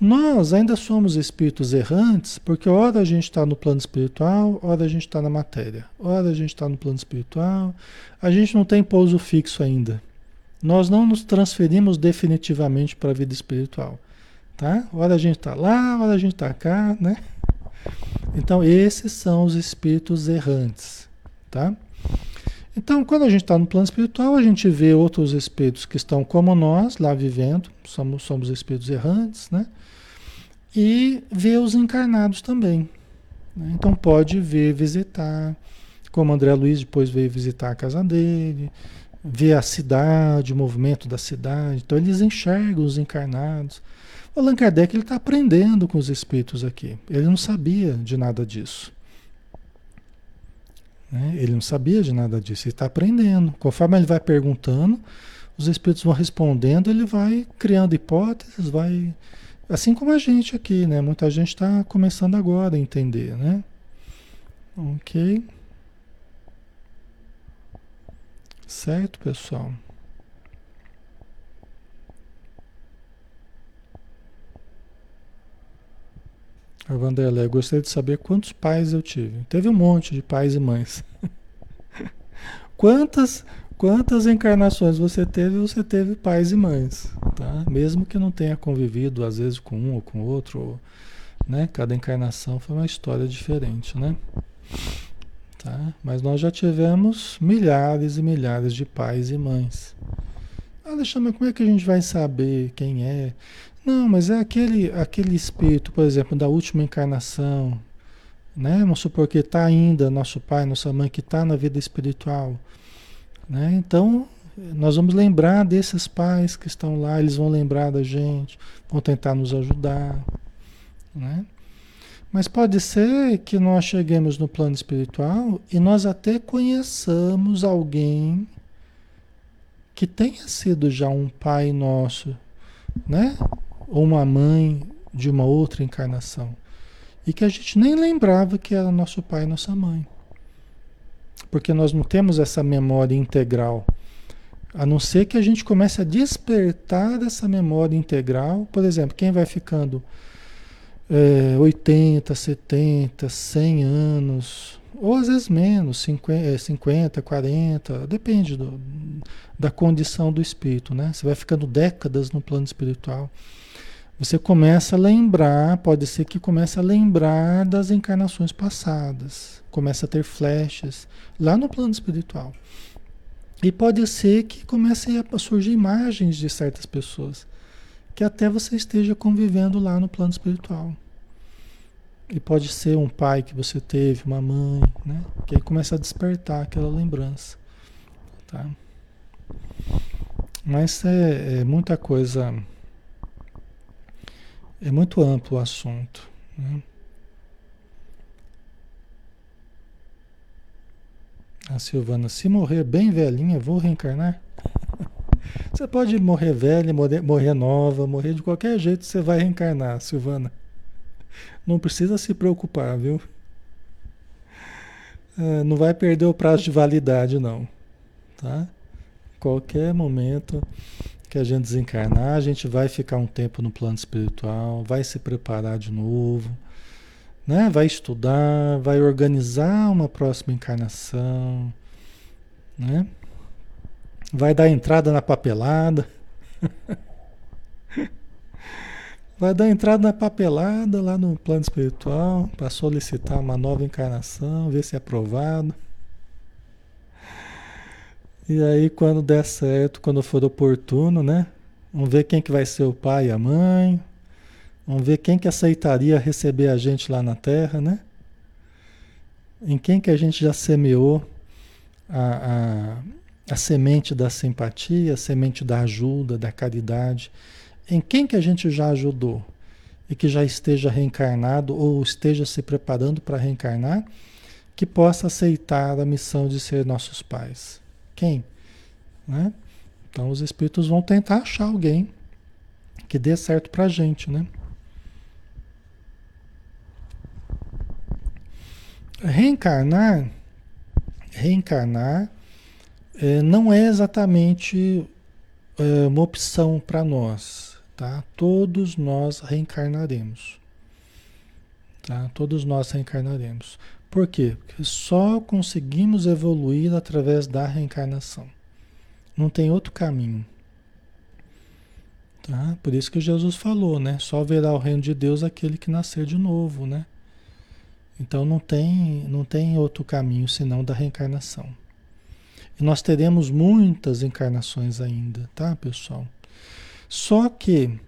Nós ainda somos espíritos errantes, porque ora a gente está no plano espiritual, ora a gente está na matéria, ora a gente está no plano espiritual, a gente não tem pouso fixo ainda. Nós não nos transferimos definitivamente para a vida espiritual, tá? Ora a gente está lá, ora a gente está cá, né? Então esses são os espíritos errantes, tá? Então, quando a gente está no plano espiritual, a gente vê outros espíritos que estão como nós, lá vivendo, somos, somos espíritos errantes, né? e vê os encarnados também. Né? Então pode ver, visitar, como André Luiz depois veio visitar a casa dele, ver a cidade, o movimento da cidade. Então eles enxergam os encarnados. O Allan Kardec está aprendendo com os espíritos aqui. Ele não sabia de nada disso. Né? Ele não sabia de nada disso. Ele está aprendendo. Conforme ele vai perguntando, os espíritos vão respondendo, ele vai criando hipóteses, vai Assim como a gente aqui, né? Muita gente está começando agora a entender, né? Ok. Certo, pessoal? Vanderlei, gostaria de saber quantos pais eu tive. Teve um monte de pais e mães. Quantas Quantas encarnações você teve, você teve pais e mães, tá? Mesmo que não tenha convivido, às vezes, com um ou com outro, ou, né? Cada encarnação foi uma história diferente, né? Tá? Mas nós já tivemos milhares e milhares de pais e mães. Alexandre, como é que a gente vai saber quem é? Não, mas é aquele, aquele espírito, por exemplo, da última encarnação, né? Vamos supor que está ainda nosso pai, nossa mãe, que está na vida espiritual né? Então, nós vamos lembrar desses pais que estão lá, eles vão lembrar da gente, vão tentar nos ajudar. Né? Mas pode ser que nós cheguemos no plano espiritual e nós até conheçamos alguém que tenha sido já um pai nosso, né? Ou uma mãe de uma outra encarnação. E que a gente nem lembrava que era nosso pai e nossa mãe porque nós não temos essa memória integral. A não ser que a gente comece a despertar essa memória integral. Por exemplo, quem vai ficando é, 80, 70, 100 anos, ou às vezes menos, 50, 50 40, depende do, da condição do espírito, né? Você vai ficando décadas no plano espiritual. Você começa a lembrar, pode ser que comece a lembrar das encarnações passadas, começa a ter flashes lá no plano espiritual. E pode ser que comecem a surgir imagens de certas pessoas, que até você esteja convivendo lá no plano espiritual. E pode ser um pai que você teve, uma mãe, né? Que aí começa a despertar aquela lembrança, tá? Mas é, é muita coisa é muito amplo o assunto. Né? A Silvana, se morrer bem velhinha, vou reencarnar? Você pode morrer velha, morrer, nova, morrer de qualquer jeito, você vai reencarnar, Silvana. Não precisa se preocupar, viu? É, não vai perder o prazo de validade, não. Tá? Qualquer momento que a gente desencarnar, a gente vai ficar um tempo no plano espiritual, vai se preparar de novo, né? Vai estudar, vai organizar uma próxima encarnação, né? Vai dar entrada na papelada. vai dar entrada na papelada lá no plano espiritual para solicitar uma nova encarnação, ver se é aprovado. E aí, quando der certo, quando for oportuno, né? Vamos ver quem que vai ser o pai e a mãe. Vamos ver quem que aceitaria receber a gente lá na Terra, né? Em quem que a gente já semeou a, a, a semente da simpatia, a semente da ajuda, da caridade. Em quem que a gente já ajudou e que já esteja reencarnado ou esteja se preparando para reencarnar, que possa aceitar a missão de ser nossos pais quem? Né? Então os espíritos vão tentar achar alguém que dê certo para a gente, né? Reencarnar, reencarnar é, não é exatamente é, uma opção para nós, tá? Todos nós reencarnaremos, tá? Todos nós reencarnaremos. Por quê? Porque só conseguimos evoluir através da reencarnação. Não tem outro caminho. Tá? Por isso que Jesus falou, né? Só verá o reino de Deus aquele que nascer de novo, né? Então não tem, não tem outro caminho senão da reencarnação. E nós teremos muitas encarnações ainda, tá, pessoal? Só que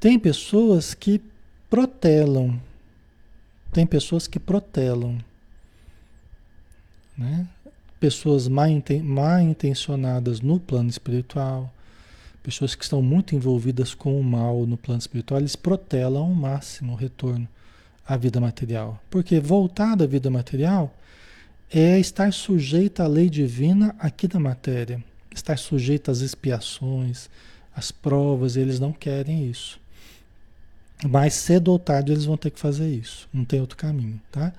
tem pessoas que protelam. Tem pessoas que protelam né? Pessoas mal, mal intencionadas no plano espiritual, pessoas que estão muito envolvidas com o mal no plano espiritual, eles protelam ao máximo o retorno à vida material. Porque voltar da vida material é estar sujeito à lei divina aqui da matéria, estar sujeito às expiações, às provas, eles não querem isso. Mas cedo ou tarde eles vão ter que fazer isso, não tem outro caminho, tá?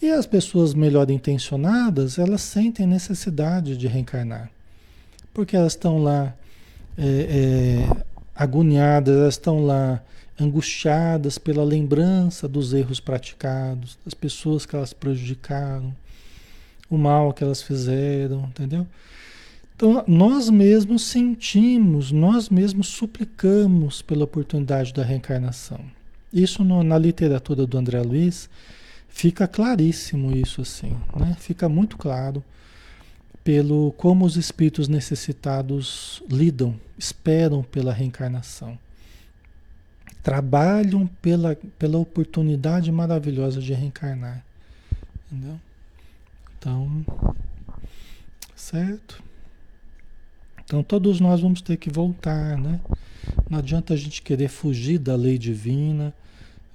E as pessoas melhor intencionadas, elas sentem necessidade de reencarnar. Porque elas estão lá é, é, agoniadas, elas estão lá angustiadas pela lembrança dos erros praticados, das pessoas que elas prejudicaram, o mal que elas fizeram, entendeu? Então, nós mesmos sentimos, nós mesmos suplicamos pela oportunidade da reencarnação. Isso no, na literatura do André Luiz Fica claríssimo isso assim, né? Fica muito claro pelo como os espíritos necessitados lidam, esperam pela reencarnação. Trabalham pela, pela oportunidade maravilhosa de reencarnar. Entendeu? Então, certo? Então todos nós vamos ter que voltar, né? Não adianta a gente querer fugir da lei divina,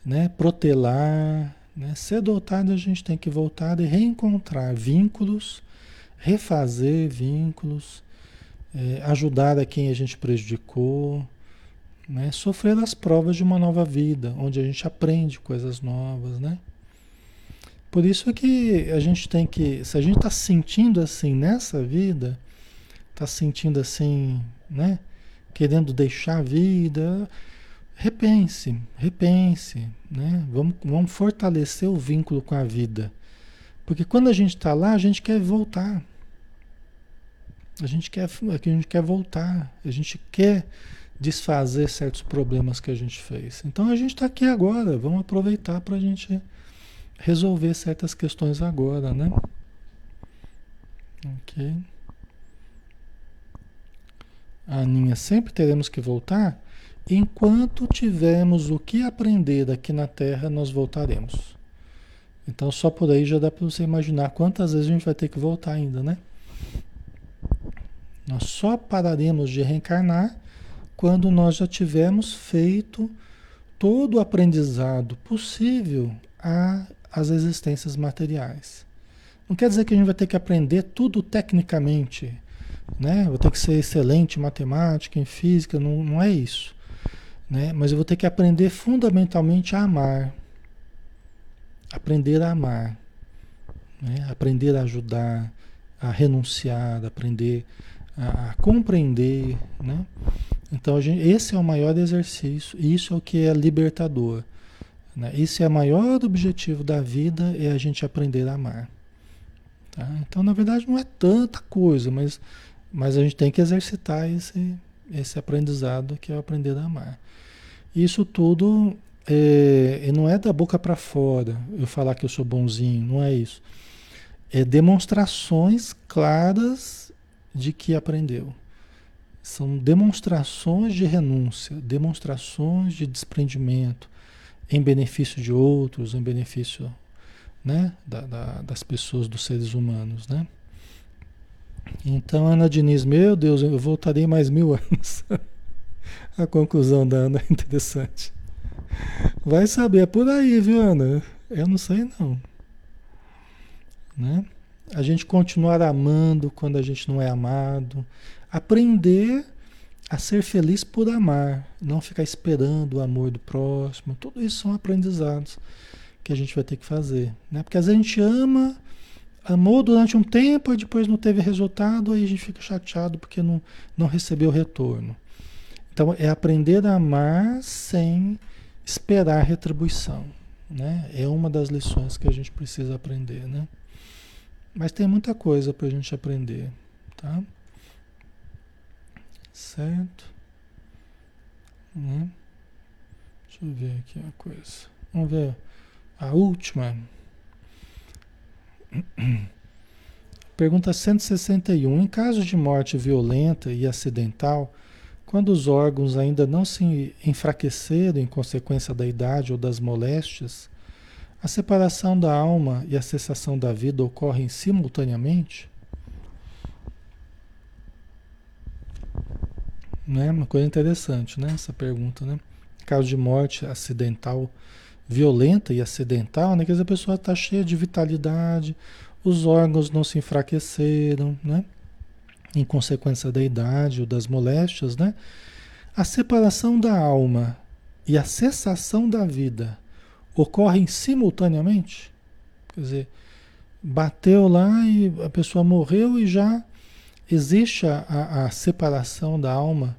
né? Protelar, né? Cedo ou tarde a gente tem que voltar e reencontrar vínculos, refazer vínculos, é, ajudar a quem a gente prejudicou, né? sofrer as provas de uma nova vida, onde a gente aprende coisas novas, né? Por isso que a gente tem que, se a gente está sentindo assim nessa vida, está sentindo assim, né? Querendo deixar a vida, repense, repense, né? Vamos, vamos fortalecer o vínculo com a vida. Porque quando a gente está lá, a gente quer voltar. A gente quer, a gente quer voltar. A gente quer desfazer certos problemas que a gente fez. Então a gente está aqui agora. Vamos aproveitar para a gente resolver certas questões agora, né? Ok. Aninha, sempre teremos que voltar? Enquanto tivermos o que aprender aqui na Terra, nós voltaremos. Então, só por aí já dá para você imaginar quantas vezes a gente vai ter que voltar ainda, né? Nós só pararemos de reencarnar quando nós já tivermos feito todo o aprendizado possível às existências materiais. Não quer dizer que a gente vai ter que aprender tudo tecnicamente, né? Vou ter que ser excelente em matemática, em física, não, não é isso. Né? Mas eu vou ter que aprender fundamentalmente a amar. Aprender a amar. Né? Aprender a ajudar, a renunciar, aprender a, a compreender, né? Então, gente, esse é o maior exercício, isso é o que é libertador. Né? Esse é o maior objetivo da vida, é a gente aprender a amar. Tá? Então, na verdade, não é tanta coisa, mas, mas a gente tem que exercitar esse, esse aprendizado que é aprender a amar. Isso tudo é, não é da boca para fora, eu falar que eu sou bonzinho, não é isso. É demonstrações claras de que aprendeu. São demonstrações de renúncia, demonstrações de desprendimento em benefício de outros, em benefício né, da, da, das pessoas, dos seres humanos. Né? Então, Ana Diniz, meu Deus, eu voltarei mais mil anos. A conclusão da Ana é interessante. Vai saber, é por aí, viu, Ana? Eu não sei não. Né? A gente continuar amando quando a gente não é amado. Aprender a ser feliz por amar, não ficar esperando o amor do próximo. Tudo isso são aprendizados que a gente vai ter que fazer. Né? Porque às vezes a gente ama, amou durante um tempo e depois não teve resultado, aí a gente fica chateado porque não, não recebeu retorno. Então é aprender a amar sem esperar retribuição. Né? É uma das lições que a gente precisa aprender. Né? Mas tem muita coisa para a gente aprender. Tá? Certo? Né? Deixa eu ver aqui uma coisa. Vamos ver a última. Pergunta 161. Em caso de morte violenta e acidental, quando os órgãos ainda não se enfraqueceram em consequência da idade ou das moléstias, a separação da alma e a cessação da vida ocorrem simultaneamente? Né? Uma coisa interessante, né? Essa pergunta, né? Caso de morte acidental, violenta e acidental, né? Quer dizer, a pessoa está cheia de vitalidade, os órgãos não se enfraqueceram, né? em consequência da idade ou das moléstias, né? A separação da alma e a cessação da vida ocorrem simultaneamente? Quer dizer, bateu lá e a pessoa morreu e já existe a, a, separação da alma,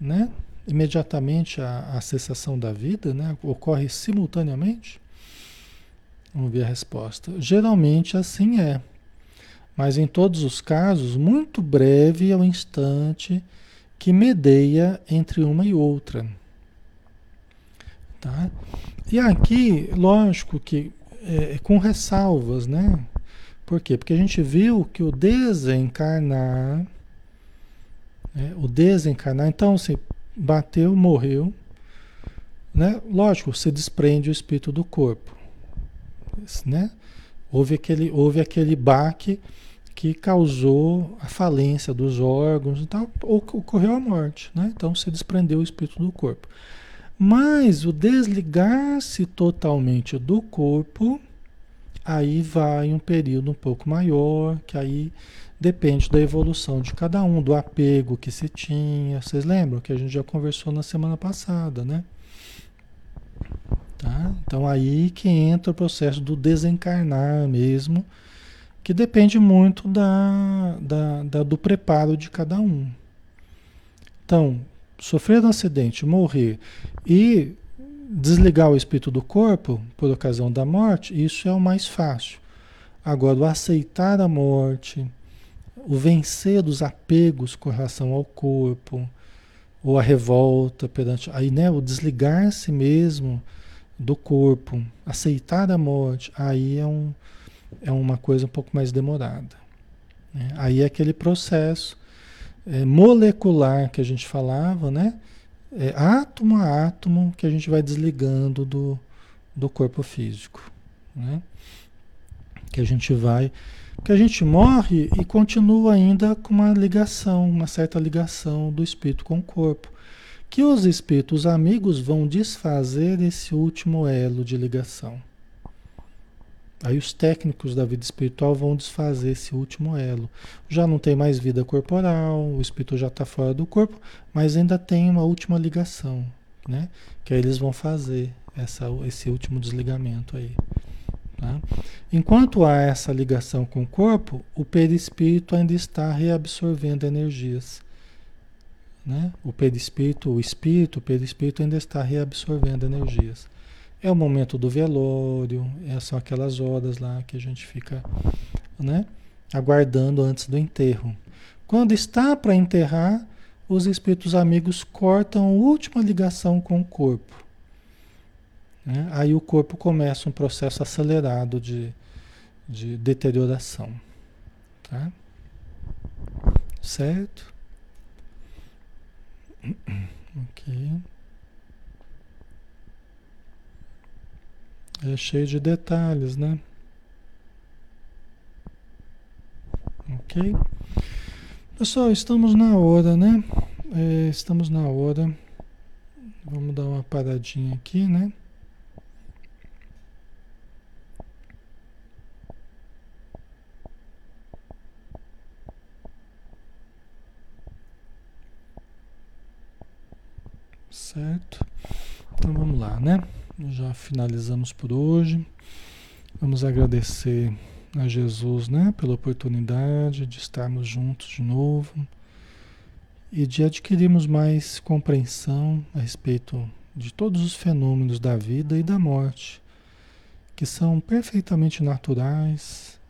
né? Imediatamente a, a cessação da vida, né? Ocorre simultaneamente? Vamos ver a resposta. Geralmente assim é. Mas em todos os casos, muito breve é o instante que medeia entre uma e outra. Tá? E aqui, lógico que é, é, com ressalvas, né? Por quê? Porque a gente viu que o desencarnar, né? o desencarnar, então se bateu, morreu, né? Lógico, se desprende o espírito do corpo, né? Houve aquele, houve aquele baque que causou a falência dos órgãos e tal, ocorreu a morte, né? Então se desprendeu o espírito do corpo. Mas o desligar-se totalmente do corpo, aí vai um período um pouco maior, que aí depende da evolução de cada um, do apego que se tinha. Vocês lembram que a gente já conversou na semana passada, né? Tá? Então aí que entra o processo do desencarnar mesmo, que depende muito da, da, da, do preparo de cada um. Então, sofrer um acidente, morrer e desligar o espírito do corpo por ocasião da morte, isso é o mais fácil. Agora, o aceitar a morte, o vencer dos apegos com relação ao corpo, ou a revolta perante. Aí, né, o desligar-se mesmo do corpo, aceitar a morte, aí é um é uma coisa um pouco mais demorada. Né? Aí é aquele processo é, molecular que a gente falava, né? É, átomo a átomo que a gente vai desligando do, do corpo físico. Né? Que a gente vai. Que a gente morre e continua ainda com uma ligação, uma certa ligação do espírito com o corpo. Que os espíritos amigos vão desfazer esse último elo de ligação. Aí os técnicos da vida espiritual vão desfazer esse último elo. Já não tem mais vida corporal, o espírito já está fora do corpo, mas ainda tem uma última ligação, né? Que aí eles vão fazer essa, esse último desligamento aí. Tá? Enquanto há essa ligação com o corpo, o perispírito ainda está reabsorvendo energias. né? O perispírito, o espírito, o perispírito ainda está reabsorvendo energias. É o momento do velório, é, são aquelas horas lá que a gente fica, né? Aguardando antes do enterro. Quando está para enterrar, os espíritos amigos cortam a última ligação com o corpo. Né? Aí o corpo começa um processo acelerado de, de deterioração. Tá? Certo? Ok. É cheio de detalhes, né? Ok? Pessoal, estamos na hora, né? É, estamos na hora. Vamos dar uma paradinha aqui, né? Certo? Então vamos lá, né? Já finalizamos por hoje. Vamos agradecer a Jesus, né, pela oportunidade de estarmos juntos de novo e de adquirirmos mais compreensão a respeito de todos os fenômenos da vida e da morte, que são perfeitamente naturais,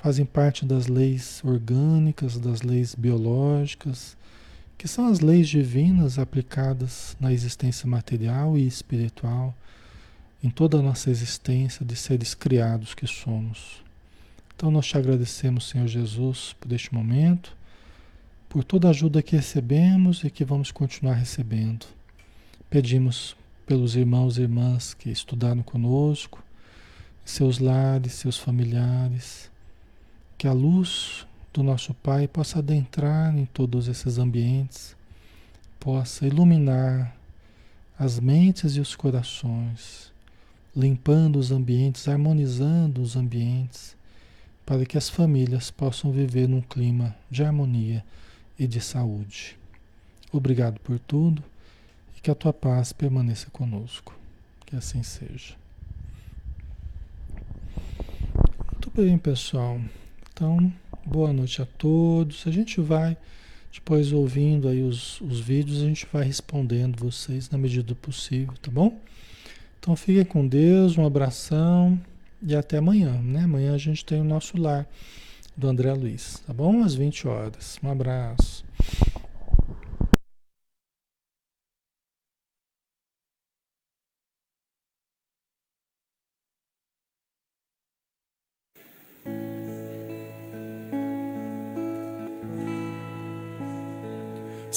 fazem parte das leis orgânicas, das leis biológicas, que são as leis divinas aplicadas na existência material e espiritual, em toda a nossa existência de seres criados que somos. Então nós te agradecemos, Senhor Jesus, por este momento, por toda a ajuda que recebemos e que vamos continuar recebendo. Pedimos pelos irmãos e irmãs que estudaram conosco, seus lares, seus familiares, que a luz do nosso Pai possa adentrar em todos esses ambientes, possa iluminar as mentes e os corações, limpando os ambientes, harmonizando os ambientes para que as famílias possam viver num clima de harmonia e de saúde. Obrigado por tudo e que a tua paz permaneça conosco. Que assim seja. Muito bem, pessoal. Então, boa noite a todos. A gente vai, depois ouvindo aí os, os vídeos, a gente vai respondendo vocês na medida do possível, tá bom? Então fiquem com Deus, um abração. E até amanhã, né? Amanhã a gente tem o nosso lar do André Luiz, tá bom? Às 20 horas. Um abraço.